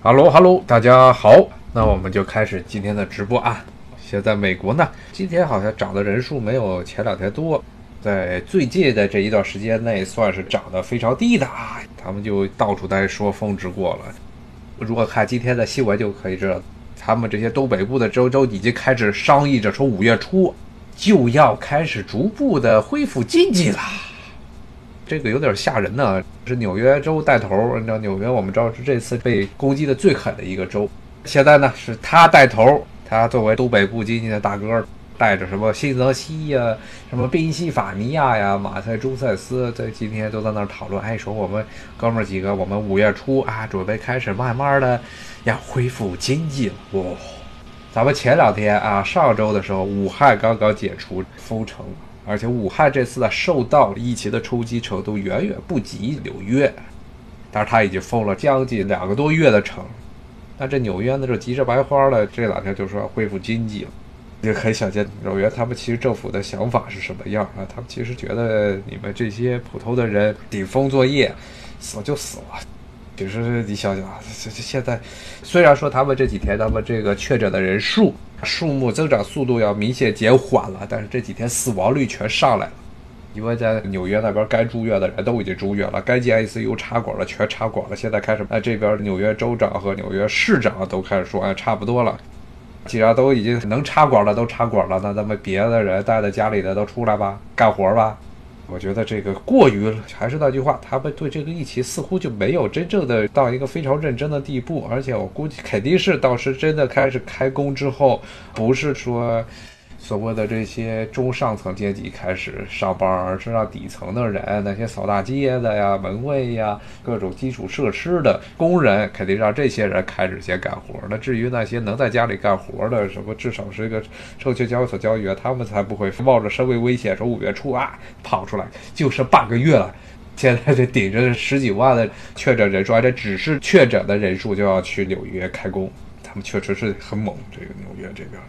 哈喽哈喽，大家好，那我们就开始今天的直播啊。现在美国呢，今天好像涨的人数没有前两天多，在最近的这一段时间内算是涨得非常低的啊。他们就到处在说峰值过了。如果看今天的新闻就可以知道，他们这些东北部的州州已经开始商议着，说五月初就要开始逐步的恢复经济了。这个有点吓人呢，是纽约州带头。你知道纽约，我们知道是这次被攻击的最狠的一个州。现在呢，是他带头，他作为东北部经济的大哥，带着什么新泽西呀、什么宾夕法尼亚呀、马赛诸塞斯，在今天都在那儿讨论。哎，说我们哥们儿几个，我们五月初啊，准备开始慢慢的要恢复经济了。哇，咱们前两天啊，上周的时候，武汉刚刚解除封城。而且武汉这次呢，受到疫情的冲击程度远远不及纽约，但是他已经封了将近两个多月的城。那这纽约呢，就急着白花了，这两天就说恢复经济了。也可以想见纽约他们其实政府的想法是什么样啊？他们其实觉得你们这些普通的人顶风作业，死就死了。其实你想想啊，这这现在虽然说他们这几天他们这个确诊的人数。数目增长速度要明显减缓了，但是这几天死亡率全上来了，因为在纽约那边该住院的人都已经住院了，该进 ICU 插管了全插管了，现在开始，哎，这边纽约州长和纽约市长都开始说，哎，差不多了，既然都已经能插管了，都插管了，那咱们别的人待在家里的都出来吧，干活吧。我觉得这个过于还是那句话，他们对这个疫情似乎就没有真正的到一个非常认真的地步，而且我估计肯定是到时真的开始开工之后，不是说。所谓的这些中上层阶级开始上班，而是让底层的人，那些扫大街的呀、门卫呀、各种基础设施的工人，肯定让这些人开始先干活。那至于那些能在家里干活的，什么至少是一个证券交易所交易员，他们才不会冒着生命危险说五月初啊跑出来，就剩半个月了，现在这顶着十几万的确诊人数，而且只是确诊的人数就要去纽约开工，他们确实是很猛。这个纽约这边。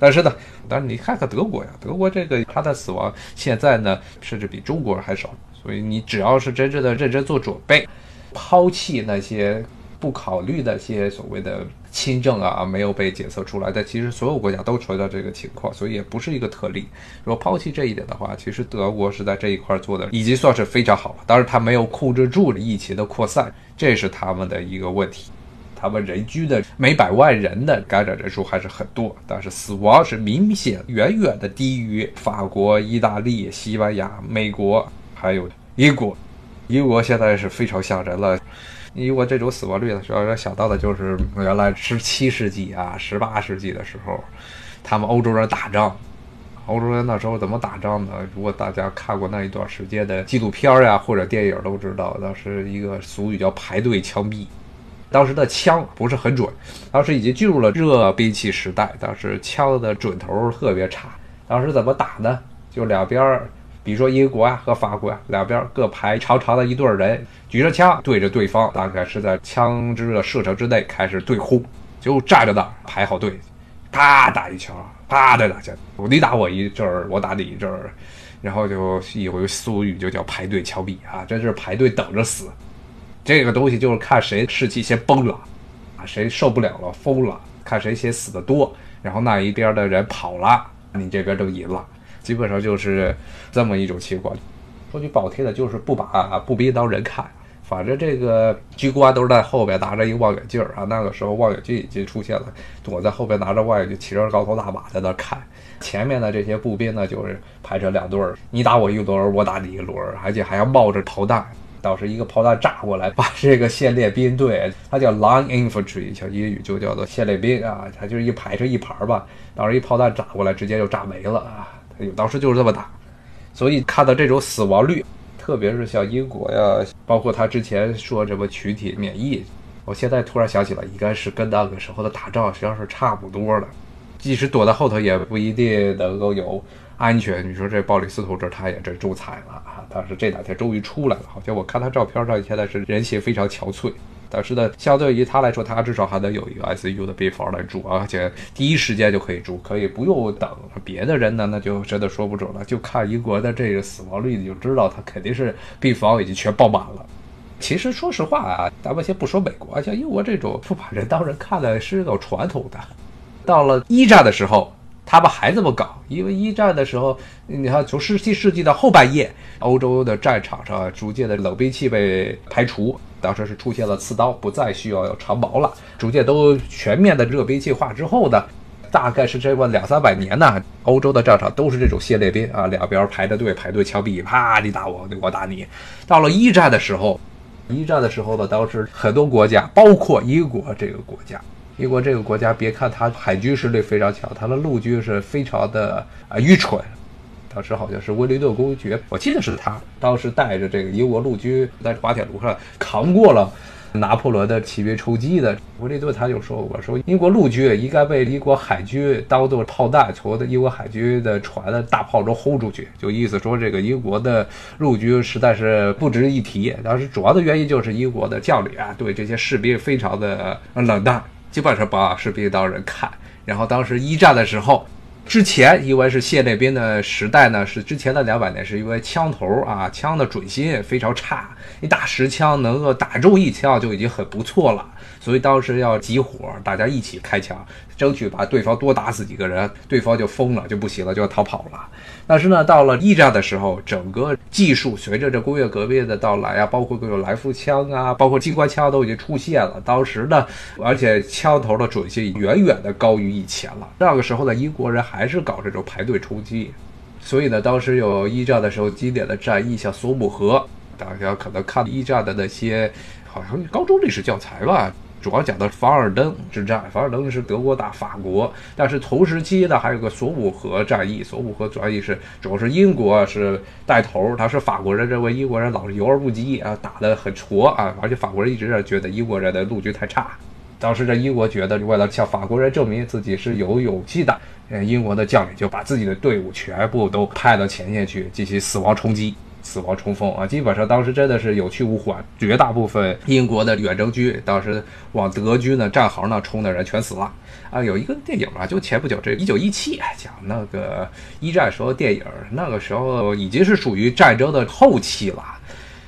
但是呢，但是你看看德国呀，德国这个他的死亡现在呢，甚至比中国人还少。所以你只要是真正的认真做准备，抛弃那些不考虑那些所谓的轻症啊，没有被检测出来，但其实所有国家都存在这个情况，所以也不是一个特例。如果抛弃这一点的话，其实德国是在这一块做的已经算是非常好了。当然，他没有控制住疫情的扩散，这是他们的一个问题。他们人均的每百万人的感染人数还是很多，但是死亡是明显远远的低于法国、意大利、西班牙、美国还有英国。英国现在是非常吓人了，英国这种死亡率呢，主要想到的就是原来十七世纪啊、十八世纪的时候，他们欧洲人打仗，欧洲人那时候怎么打仗呢？如果大家看过那一段时间的纪录片呀或者电影都知道，当时一个俗语叫排队枪毙。当时的枪不是很准，当时已经进入了热兵器时代，当时枪的准头特别差。当时怎么打呢？就两边，比如说英国啊和法国啊，两边各排长长的一队人，举着枪对着对方，大概是在枪支的射程之内开始对轰，就站着那儿排好队，啪打一枪，啪再打枪，你打我一阵儿，我打你一阵儿，然后就有一俗语就叫排队枪毙啊，这是排队等着死。这个东西就是看谁士气先崩了，啊，谁受不了了，疯了，看谁先死的多，然后那一边的人跑了，你这边就赢了，基本上就是这么一种情况。说句不好听的，就是不把步兵当人看，反正这个军官都是在后边拿着一个望远镜啊，那个时候望远镜已经出现了，躲在后边拿着望远镜，骑着高头大马在那看，前面的这些步兵呢，就是排成两队儿，你打我一轮，我打你一轮，而且还要冒着炮弹。倒是一个炮弹炸过来，把这个线列兵队，它叫 line infantry，像英语就叫做线列兵啊，它就是一排成一排吧。当时一炮弹炸过来，直接就炸没了啊！当时就是这么打。所以看到这种死亡率，特别是像英国呀，包括他之前说什么群体免疫，我现在突然想起来，应该是跟那个时候的打仗实际上是差不多的。即使躲在后头，也不一定能够有。安全，你说这鲍里斯同志他也这中彩了啊！但是这两天终于出来了，好像我看他照片上现在是人形非常憔悴。但是呢，相对于他来说，他至少还能有一个 ICU 的病房来住，而且第一时间就可以住，可以不用等。别的人呢，那就真的说不准了。就看英国的这个死亡率，你就知道他肯定是病房已经全爆满了。其实说实话啊，咱们先不说美国，像英国这种不把人当人看的是有传统的。到了一战的时候，他们还这么搞，因为一战的时候，你看从十七世纪的后半叶，欧洲的战场上逐渐的冷兵器被排除，当时是出现了刺刀，不再需要长矛了，逐渐都全面的热兵器化之后呢。大概是这么两三百年呢，欧洲的战场都是这种先列兵啊，两边排着队，排队枪毙，啪，你打我，我打你。到了一战的时候，一战的时候呢，当时很多国家，包括英国这个国家，英国这个国家，别看它海军实力非常强，它的陆军是非常的啊愚蠢。当时好像是威灵顿公爵，我记得是他，当时带着这个英国陆军在滑铁卢上扛过了。拿破仑的骑兵冲击的，威灵顿他就说过，说英国陆军应该被英国海军当做炮弹，从英国海军的船的大炮中轰出去，就意思说这个英国的陆军实在是不值一提。当时主要的原因就是英国的将领啊，对这些士兵非常的冷淡，基本上把士兵当人看。然后当时一战的时候。之前因为是现列兵的时代呢，是之前的两百年，是因为枪头啊，枪的准心非常差，你打十枪能够打中一枪就已经很不错了，所以当时要集火，大家一起开枪。争取把对方多打死几个人，对方就疯了，就不行了，就要逃跑了。但是呢，到了一战的时候，整个技术随着这工业革命的到来啊，包括各种来福枪啊，包括机关枪都已经出现了。当时呢，而且枪头的准心远远的高于以前了。那个时候呢英国人还是搞这种排队冲击，所以呢，当时有一战的时候经典的战役，像索姆河，大家可能看一战的那些，好像高中历史教材吧。主要讲的凡尔登之战，凡尔登是德国打法国，但是同时期呢还有个索姆河战役，索姆河战役是主要是英国是带头，他是法国人认为英国人老是游而不击啊，打得很挫啊，而且法国人一直觉得英国人的陆军太差，当时这英国觉得为了向法国人证明自己是有勇气的，呃，英国的将领就把自己的队伍全部都派到前线去进行死亡冲击。死亡冲锋啊！基本上当时真的是有去无回，绝大部分英国的远征军当时往德军的战壕那冲的人全死了啊！有一个电影啊，就前不久这一九一七讲那个一战时候电影，那个时候已经是属于战争的后期了。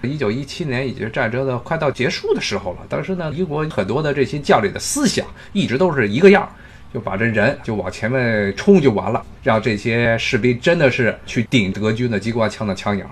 一九一七年已经战争的快到结束的时候了。当时呢，英国很多的这些将领的思想一直都是一个样，就把这人就往前面冲就完了，让这些士兵真的是去顶德军的机关枪的枪眼。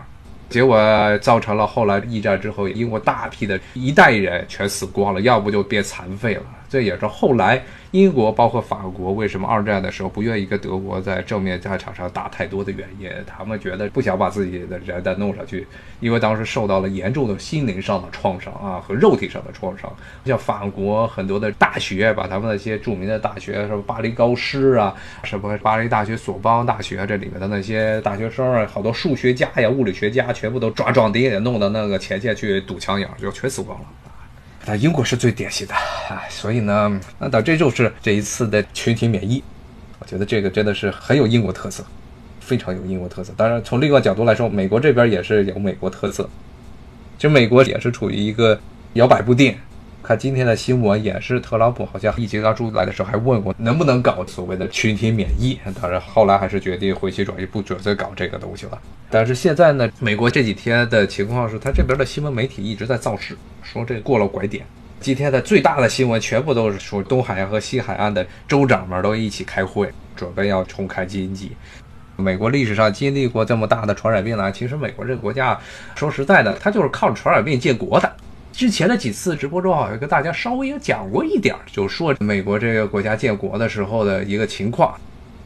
结果造成了后来一战之后，英国大批的一代人全死光了，要不就变残废了。这也是后来。英国包括法国为什么二战的时候不愿意跟德国在正面战场上打太多的原因？他们觉得不想把自己的人再弄上去，因为当时受到了严重的心灵上的创伤啊和肉体上的创伤。像法国很多的大学，把他们那些著名的大学，什么巴黎高师啊，什么巴黎大学、索邦大学这里面的那些大学生啊，好多数学家呀、物理学家，全部都抓壮丁，弄到那个前线去堵枪眼，就全死光了。那英国是最典型的，啊，所以呢，那到这就是这一次的群体免疫，我觉得这个真的是很有英国特色，非常有英国特色。当然，从另外角度来说，美国这边也是有美国特色，其实美国也是处于一个摇摆不定。看今天的新闻也是，特朗普好像疫情刚出来的时候还问过能不能搞所谓的群体免疫，当然后来还是决定回心转意，不准再搞这个东西了。但是现在呢，美国这几天的情况是，他这边的新闻媒体一直在造势，说这过了拐点。今天的最大的新闻全部都是说东海岸和西海岸的州长们都一起开会，准备要重开经济。美国历史上经历过这么大的传染病呢，其实美国这个国家说实在的，它就是靠传染病建国的。之前的几次直播中，好像跟大家稍微也讲过一点，就说美国这个国家建国的时候的一个情况。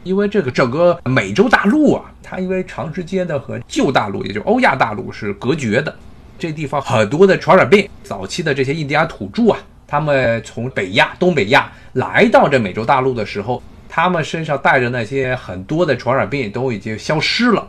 因为这个整个美洲大陆啊，它因为长时间的和旧大陆，也就欧亚大陆是隔绝的，这地方很多的传染病，早期的这些印第安土著啊，他们从北亚、东北亚来到这美洲大陆的时候，他们身上带着那些很多的传染病都已经消失了。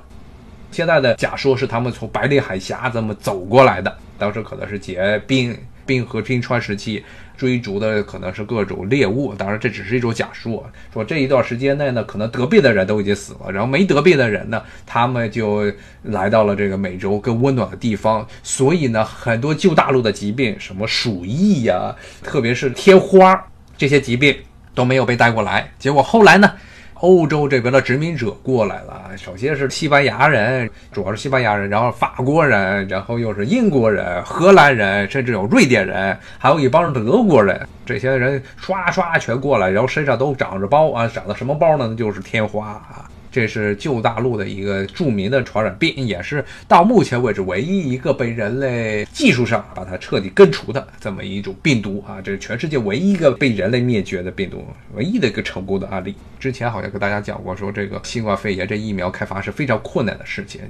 现在的假说是他们从白令海峡这么走过来的，当时可能是结冰冰河冰川时期追逐的可能是各种猎物，当然这只是一种假说。说这一段时间内呢，可能得病的人都已经死了，然后没得病的人呢，他们就来到了这个美洲更温暖的地方，所以呢，很多旧大陆的疾病，什么鼠疫呀，特别是天花这些疾病都没有被带过来。结果后来呢？欧洲这边的殖民者过来了，首先是西班牙人，主要是西班牙人，然后法国人，然后又是英国人、荷兰人，甚至有瑞典人，还有一帮德国人。这些人刷刷全过来，然后身上都长着包啊，长的什么包呢？就是天花啊。这是旧大陆的一个著名的传染病，也是到目前为止唯一一个被人类技术上把它彻底根除的这么一种病毒啊！这是全世界唯一一个被人类灭绝的病毒，唯一的一个成功的案例。之前好像跟大家讲过，说这个新冠肺炎这疫苗开发是非常困难的事情。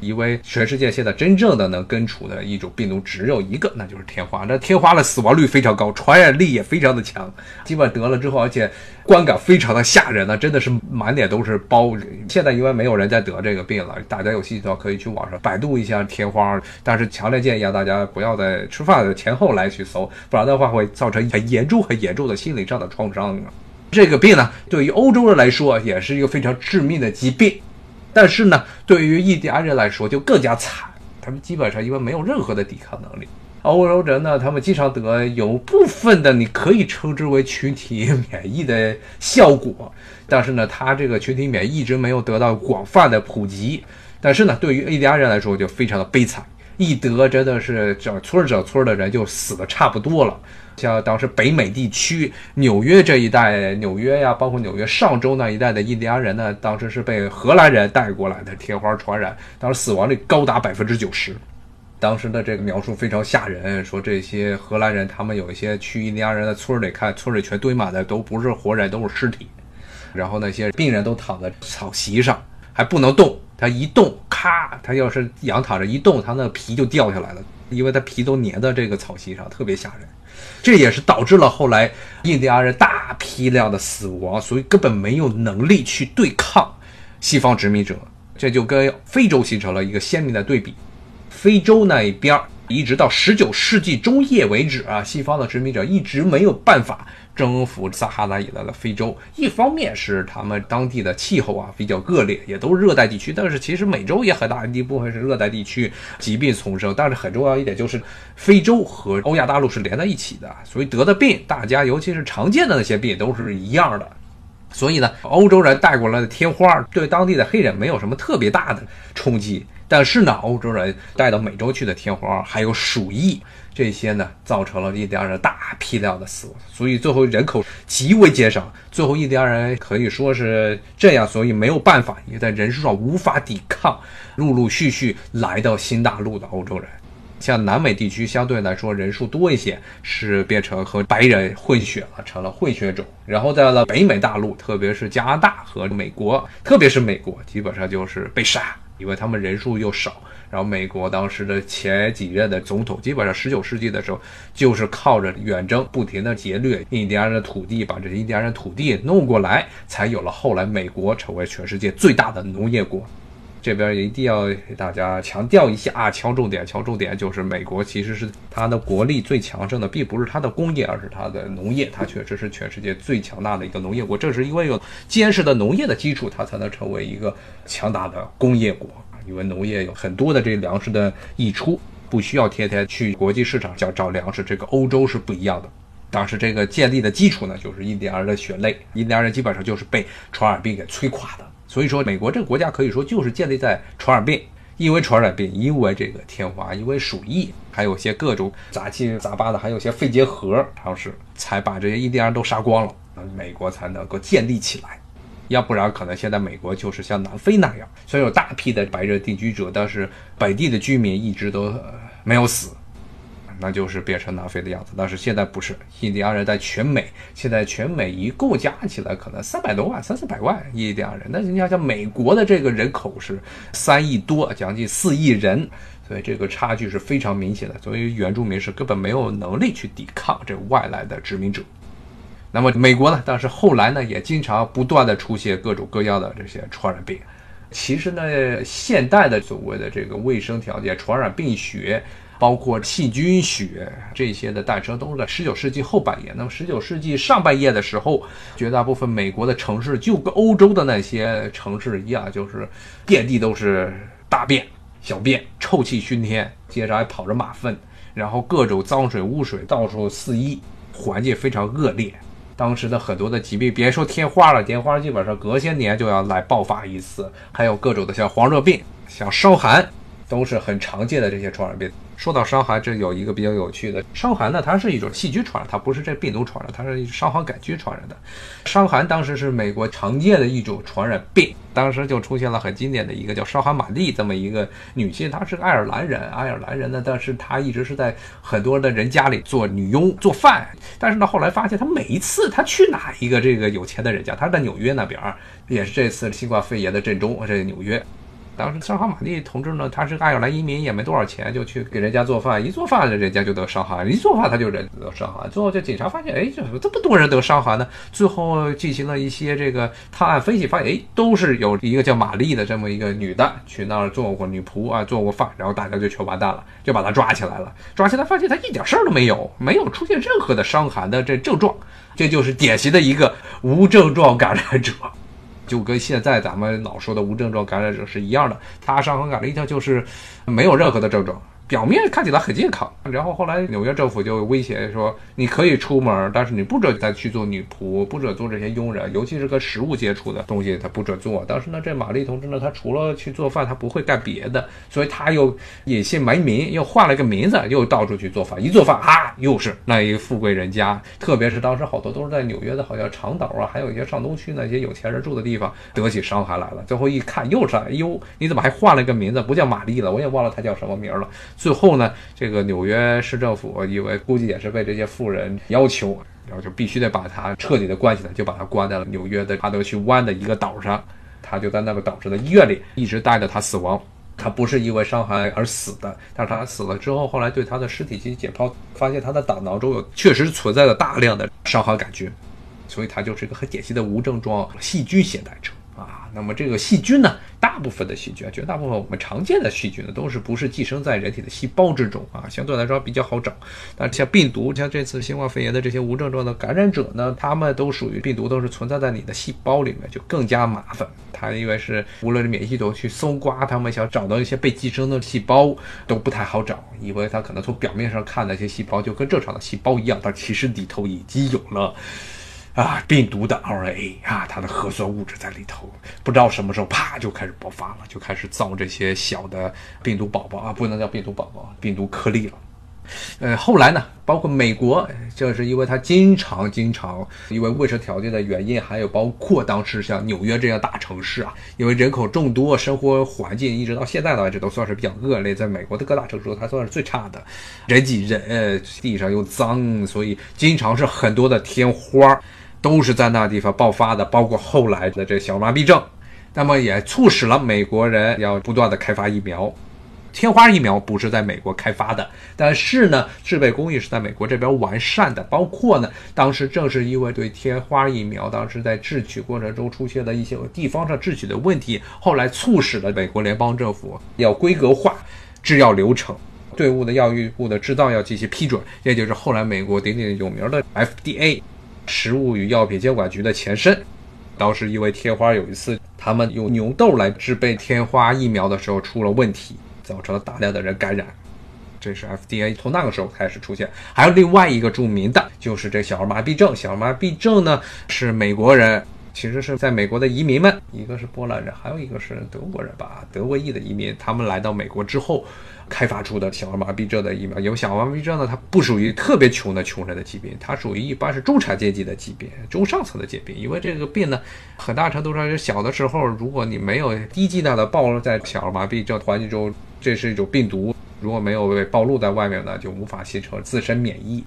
因为全世界现在真正的能根除的一种病毒只有一个，那就是天花。那天花的死亡率非常高，传染力也非常的强。基本得了之后，而且观感非常的吓人呢，真的是满脸都是包。现在因为没有人在得这个病了，大家有兴趣的话可以去网上百度一下天花。但是强烈建议啊，大家不要在吃饭的前后来去搜，不然的话会造成很严重、很严重的心理上的创伤。这个病呢，对于欧洲人来说也是一个非常致命的疾病。但是呢，对于印第安人来说就更加惨，他们基本上因为没有任何的抵抗能力。欧洲人呢，他们经常得有部分的，你可以称之为群体免疫的效果，但是呢，他这个群体免疫一直没有得到广泛的普及。但是呢，对于印第安人来说就非常的悲惨，一得真的是整村整村的人就死的差不多了。像当时北美地区纽约这一带，纽约呀，包括纽约上州那一带的印第安人呢，当时是被荷兰人带过来的天花传染，当时死亡率高达百分之九十。当时的这个描述非常吓人，说这些荷兰人他们有一些去印第安人的村里看，村里全堆满的都不是活人，都是尸体。然后那些病人都躺在草席上，还不能动，它一动，咔，它要是仰躺着一动，它那皮就掉下来了，因为它皮都粘在这个草席上，特别吓人。这也是导致了后来印第安人大批量的死亡，所以根本没有能力去对抗西方殖民者，这就跟非洲形成了一个鲜明的对比。非洲那一边一直到十九世纪中叶为止啊，西方的殖民者一直没有办法。征服撒哈拉以南的非洲，一方面是他们当地的气候啊比较恶劣，也都是热带地区。但是其实美洲也很大一部分是热带地区，疾病丛生。但是很重要一点就是，非洲和欧亚大陆是连在一起的，所以得的病，大家尤其是常见的那些病都是一样的。所以呢，欧洲人带过来的天花对当地的黑人没有什么特别大的冲击。但是呢，欧洲人带到美洲去的天花还有鼠疫。这些呢，造成了印第安人大批量的死亡，所以最后人口极为减少。最后印第安人可以说是这样，所以没有办法，也在人数上无法抵抗，陆陆续续来到新大陆的欧洲人。像南美地区相对来说人数多一些，是变成和白人混血了，成了混血种。然后在了北美大陆，特别是加拿大和美国，特别是美国，基本上就是被杀，因为他们人数又少。然后，美国当时的前几任的总统，基本上十九世纪的时候，就是靠着远征，不停的劫掠印第安人的土地，把这些印第安人土地弄过来，才有了后来美国成为全世界最大的农业国。这边一定要给大家强调一下啊，敲重点，敲重点，就是美国其实是它的国力最强盛的，并不是它的工业，而是它的农业，它确实是全世界最强大的一个农业国。正是因为有坚实的农业的基础，它才能成为一个强大的工业国。因为农业有很多的这粮食的溢出，不需要天天去国际市场找找粮食。这个欧洲是不一样的。当时这个建立的基础呢，就是印第安人的血泪。印第安人基本上就是被传染病给摧垮的。所以说，美国这个国家可以说就是建立在传染病，因为传染病，因为这个天花，因为鼠疫，还有些各种杂七杂八的，还有些肺结核，当时才把这些印第安人都杀光了，美国才能够建立起来。要不然，可能现在美国就是像南非那样，虽然有大批的白人定居者，但是本地的居民一直都没有死，那就是变成南非的样子。但是现在不是，印第安人在全美，现在全美一共加起来可能三百多万、三四百万印第安人。那你想想，美国的这个人口是三亿多，将近四亿人，所以这个差距是非常明显的。所以原住民是根本没有能力去抵抗这外来的殖民者。那么美国呢？但是后来呢，也经常不断的出现各种各样的这些传染病。其实呢，现代的所谓的这个卫生条件、传染病学，包括细菌学这些的诞生，都是在十九世纪后半叶。那么十九世纪上半叶的时候，绝大部分美国的城市就跟欧洲的那些城市一样，就是遍地都是大便、小便，臭气熏天，街上还跑着马粪，然后各种脏水污水到处肆意，环境非常恶劣。当时的很多的疾病，别说天花了，天花基本上隔些年就要来爆发一次，还有各种的像黄热病、像伤寒，都是很常见的这些传染病。说到伤寒，这有一个比较有趣的伤寒呢，它是一种细菌传染，它不是这病毒传染，它是伤寒杆菌传染的。伤寒当时是美国常见的一种传染病，当时就出现了很经典的一个叫伤寒玛丽这么一个女性，她是爱尔兰人，爱尔兰人呢，但是她一直是在很多的人家里做女佣做饭，但是呢后来发现她每一次她去哪一个这个有钱的人家，她在纽约那边，也是这次新冠肺炎的震中，这个纽约。当时伤寒玛丽同志呢，他是爱尔兰移民，也没多少钱，就去给人家做饭。一做饭，人家就得伤寒；一做饭，他就人得伤寒。最后，这警察发现，哎，怎么这么多人得伤寒呢？最后进行了一些这个探案分析，发现，哎，都是有一个叫玛丽的这么一个女的去那儿做过女仆啊，做过饭，然后大家就全完蛋了，就把她抓起来了。抓起来发现她一点事儿都没有，没有出现任何的伤寒的这症状，这就是典型的一个无症状感染者。就跟现在咱们老说的无症状感染者是一样的，他伤风感染一就是没有任何的症状。表面看起来很健康，然后后来纽约政府就威胁说，你可以出门，但是你不准再去做女仆，不准做这些佣人，尤其是跟食物接触的东西，他不准做。当时呢，这玛丽同志呢，他除了去做饭，他不会干别的，所以他又隐姓埋名，又换了个名字，又到处去做饭。一做饭啊，又是那一富贵人家，特别是当时好多都是在纽约的，好像长岛啊，还有一些上东区那些有钱人住的地方，得起伤寒来了。最后一看，又是哎呦，你怎么还换了个名字？不叫玛丽了，我也忘了他叫什么名了。最后呢，这个纽约市政府以为估计也是被这些富人要求，然后就必须得把他彻底的关起来，就把他关在了纽约的哈德逊湾的一个岛上。他就在那个岛上的医院里一直待着，他死亡。他不是因为伤寒而死的，但是他死了之后，后来对他的尸体进行解剖，发现他的大脑中有确实存在了大量的伤寒杆菌，所以他就是一个很典型的无症状细菌携带者。那么这个细菌呢，大部分的细菌啊，绝大部分我们常见的细菌呢，都是不是寄生在人体的细胞之中啊，相对来说比较好找。但像病毒，像这次新冠肺炎的这些无症状的感染者呢，他们都属于病毒，都是存在在你的细胞里面，就更加麻烦。它因为是无论是免疫系统去搜刮，他们想找到一些被寄生的细胞都不太好找，因为它可能从表面上看那些细胞就跟正常的细胞一样，但其实里头已经有了。啊，病毒的 RNA 啊，它的核酸物质在里头，不知道什么时候啪就开始爆发了，就开始造这些小的病毒宝宝啊，不能叫病毒宝宝，病毒颗粒了。呃，后来呢，包括美国，这是因为它经常经常因为卫生条件的原因，还有包括当时像纽约这样大城市啊，因为人口众多，生活环境一直到现在为止都算是比较恶劣，在美国的各大城市它算是最差的，人挤人，呃地上又脏，所以经常是很多的天花。都是在那地方爆发的，包括后来的这小麻痹症，那么也促使了美国人要不断的开发疫苗。天花疫苗不是在美国开发的，但是呢，制备工艺是在美国这边完善的。包括呢，当时正是因为对天花疫苗当时在制取过程中出现的一些地方上制取的问题，后来促使了美国联邦政府要规格化制药流程，队伍的药物部的制造要进行批准，也就是后来美国鼎鼎有名的 FDA。食物与药品监管局的前身，当时因为天花有一次，他们用牛痘来制备天花疫苗的时候出了问题，造成了大量的人感染。这是 FDA 从那个时候开始出现。还有另外一个著名的，就是这小儿麻痹症。小儿麻痹症呢，是美国人，其实是在美国的移民们，一个是波兰人，还有一个是德国人吧，德国裔的移民，他们来到美国之后。开发出的小儿麻痹症的疫苗，因为小儿麻痹症呢，它不属于特别穷的穷人的疾病，它属于一般是中产阶级的疾病，中上层的疾病。因为这个病呢，很大程度上是小的时候，如果你没有低剂量的暴露在小儿麻痹症环境中，这是一种病毒，如果没有被暴露在外面呢，就无法形成自身免疫。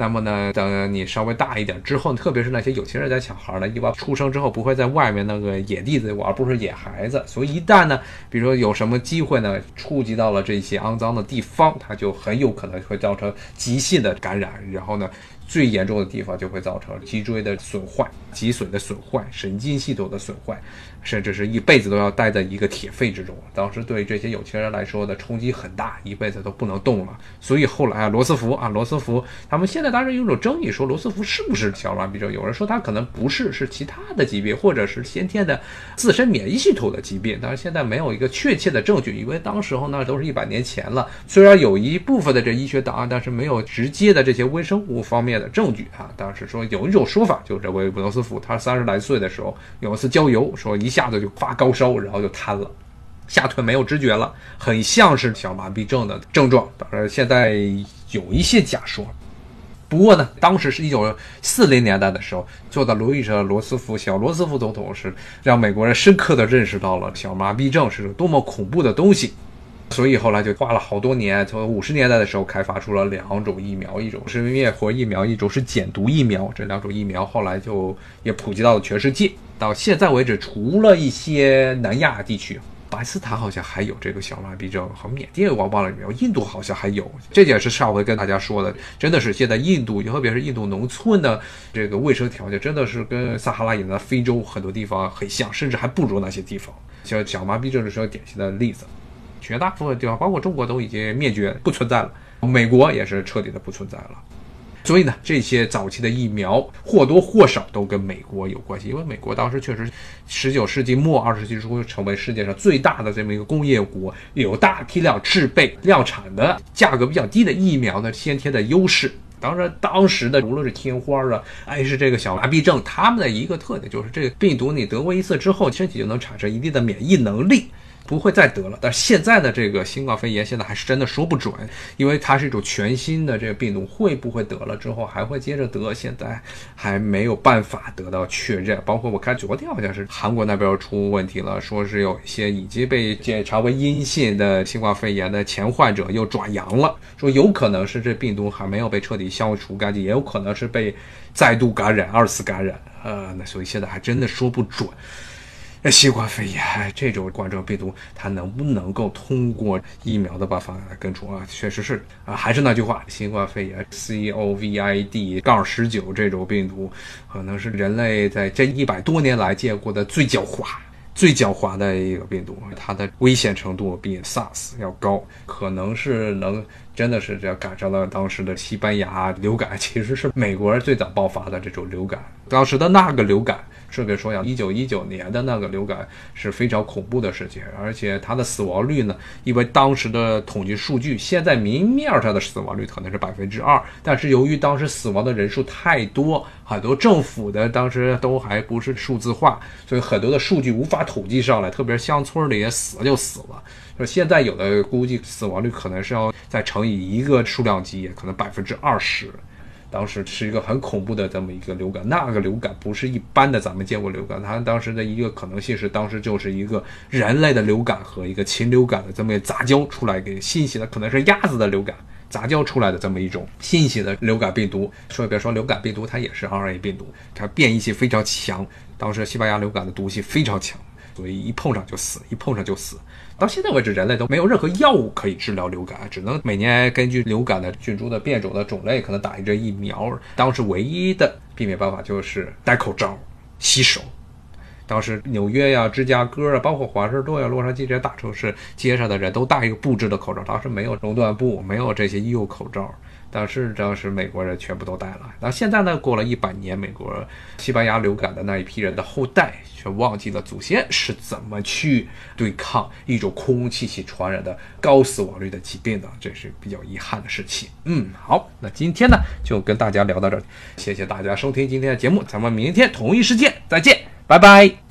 那么呢，等你稍微大一点之后，特别是那些有钱人家小孩呢，一般出生之后不会在外面那个野地子玩，不是野孩子，所以一旦呢，比如说有什么机会呢，触及到了这些肮脏的地方，它就很有可能会造成急性的感染，然后呢。最严重的地方就会造成脊椎的损坏、脊髓的损坏、神经系统的损坏，甚至是一辈子都要待在一个铁肺之中。当时对这些有钱人来说的冲击很大，一辈子都不能动了。所以后来啊，罗斯福啊，罗斯福他们现在当然有种争议，说罗斯福是不是小儿麻痹症？有人说他可能不是，是其他的疾病，或者是先天的自身免疫系统的疾病。但是现在没有一个确切的证据，因为当时候那都是一百年前了。虽然有一部分的这医学档案，但是没有直接的这些微生物方面。的证据啊。当时说有一种说法，就是这位罗斯福，他三十来岁的时候有一次郊游，说一下子就发高烧，然后就瘫了，下腿没有知觉了，很像是小麻痹症的症状。当然，现在有一些假说。不过呢，当时是一九四零年代的时候，坐在轮椅上的·罗斯福小罗斯福总统是让美国人深刻的认识到了小麻痹症是多么恐怖的东西，所以后来就花了好多年，从五十年代的时候开发出了两种疫苗，一种是灭活疫苗，一种是减毒疫苗。这两种疫苗后来就也普及到了全世界。到现在为止，除了一些南亚地区。巴基斯坦好像还有这个小麻痹症，和缅甸我忘了有没有，印度好像还有。这点是上回跟大家说的，真的是现在印度，特别是印度农村的这个卫生条件，真的是跟撒哈拉以南非洲很多地方很像，甚至还不如那些地方。像小麻痹症是个典型的例子，绝大部分地方，包括中国都已经灭绝不存在了，美国也是彻底的不存在了。所以呢，这些早期的疫苗或多或少都跟美国有关系，因为美国当时确实十九世纪末二十世纪初成为世界上最大的这么一个工业国，有大批量制备、量产的、价格比较低的疫苗的先天的优势。当然，当时的无论是天花啊，还是这个小麻痹症，他们的一个特点就是这个病毒你得过一次之后，身体就能产生一定的免疫能力。不会再得了，但是现在的这个新冠肺炎现在还是真的说不准，因为它是一种全新的这个病毒，会不会得了之后还会接着得，现在还没有办法得到确认。包括我看昨天好像是韩国那边出问题了，说是有一些已经被检查为阴性的新冠肺炎的前患者又转阳了，说有可能是这病毒还没有被彻底消除干净，也有可能是被再度感染、二次感染。呃，那所以现在还真的说不准。那新冠肺炎这种冠状病毒，它能不能够通过疫苗的办法来根除啊？确实是啊，还是那句话，新冠肺炎 COVID 杠十九这种病毒，可能是人类在这一百多年来见过的最狡猾、最狡猾的一个病毒。它的危险程度比 SARS 要高，可能是能真的是这赶上了当时的西班牙流感，其实是美国人最早爆发的这种流感，当时的那个流感。顺便说一下，一九一九年的那个流感是非常恐怖的事情，而且它的死亡率呢，因为当时的统计数据，现在明面上的死亡率可能是百分之二，但是由于当时死亡的人数太多，很多政府的当时都还不是数字化，所以很多的数据无法统计上来，特别是乡村里死了就死了，就现在有的估计死亡率可能是要再乘以一个数量级，可能百分之二十。当时是一个很恐怖的这么一个流感，那个流感不是一般的咱们见过流感，它当时的一个可能性是，当时就是一个人类的流感和一个禽流感的这么杂交出来给新型的，可能是鸭子的流感杂交出来的这么一种新型的流感病毒。说别说流感病毒，它也是 RNA 病毒，它变异性非常强。当时西班牙流感的毒性非常强，所以一碰上就死，一碰上就死。到现在为止，人类都没有任何药物可以治疗流感，只能每年根据流感的菌株的变种的种类，可能打一针疫苗。当时唯一的避免办法就是戴口罩、洗手。当时纽约呀、芝加哥啊，包括华盛顿呀、洛杉矶这些大城市，街上的人都戴一个布制的口罩。当时没有熔断布，没有这些医用口罩。但是当时美国人全部都戴了。那现在呢？过了一百年，美国西班牙流感的那一批人的后代却忘记了祖先是怎么去对抗一种空气系传染的高死亡率的疾病的，这是比较遗憾的事情。嗯，好，那今天呢就跟大家聊到这，谢谢大家收听今天的节目，咱们明天同一时间再见，拜拜。